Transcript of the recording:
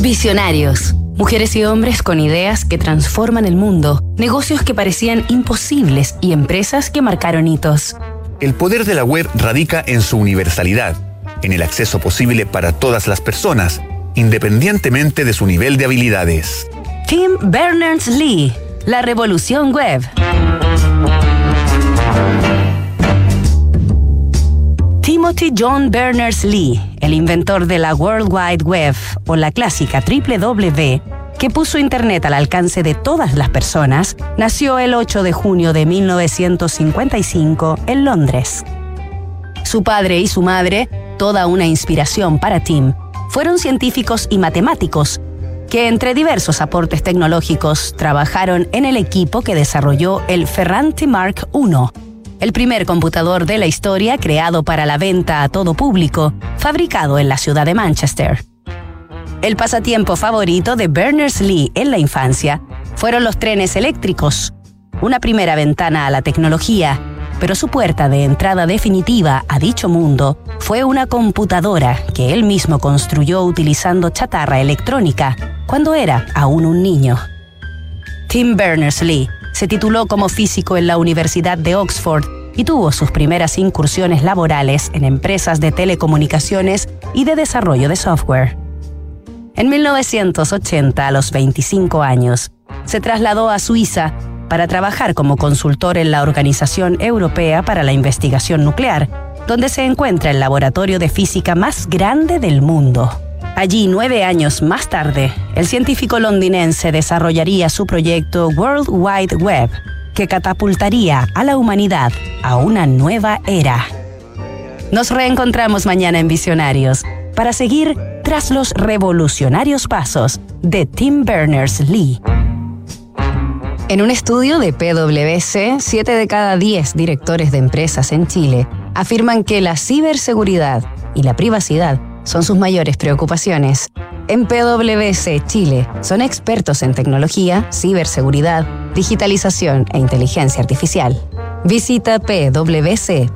Visionarios. Mujeres y hombres con ideas que transforman el mundo, negocios que parecían imposibles y empresas que marcaron hitos. El poder de la web radica en su universalidad, en el acceso posible para todas las personas, independientemente de su nivel de habilidades. Tim Berners-Lee, la revolución web. Timothy John Berners-Lee, el inventor de la World Wide Web o la clásica WW, que puso Internet al alcance de todas las personas, nació el 8 de junio de 1955 en Londres. Su padre y su madre, toda una inspiración para Tim, fueron científicos y matemáticos que entre diversos aportes tecnológicos trabajaron en el equipo que desarrolló el Ferranti Mark I, el primer computador de la historia creado para la venta a todo público, fabricado en la ciudad de Manchester. El pasatiempo favorito de Berners-Lee en la infancia fueron los trenes eléctricos, una primera ventana a la tecnología, pero su puerta de entrada definitiva a dicho mundo fue una computadora que él mismo construyó utilizando chatarra electrónica cuando era aún un niño. Tim Berners-Lee se tituló como físico en la Universidad de Oxford y tuvo sus primeras incursiones laborales en empresas de telecomunicaciones y de desarrollo de software. En 1980, a los 25 años, se trasladó a Suiza para trabajar como consultor en la Organización Europea para la Investigación Nuclear, donde se encuentra el laboratorio de física más grande del mundo. Allí, nueve años más tarde, el científico londinense desarrollaría su proyecto World Wide Web, que catapultaría a la humanidad a una nueva era. Nos reencontramos mañana en Visionarios para seguir tras los revolucionarios pasos de Tim Berners-Lee. En un estudio de PwC, 7 de cada 10 directores de empresas en Chile afirman que la ciberseguridad y la privacidad son sus mayores preocupaciones. En PwC Chile son expertos en tecnología, ciberseguridad, digitalización e inteligencia artificial. Visita pwc.cl.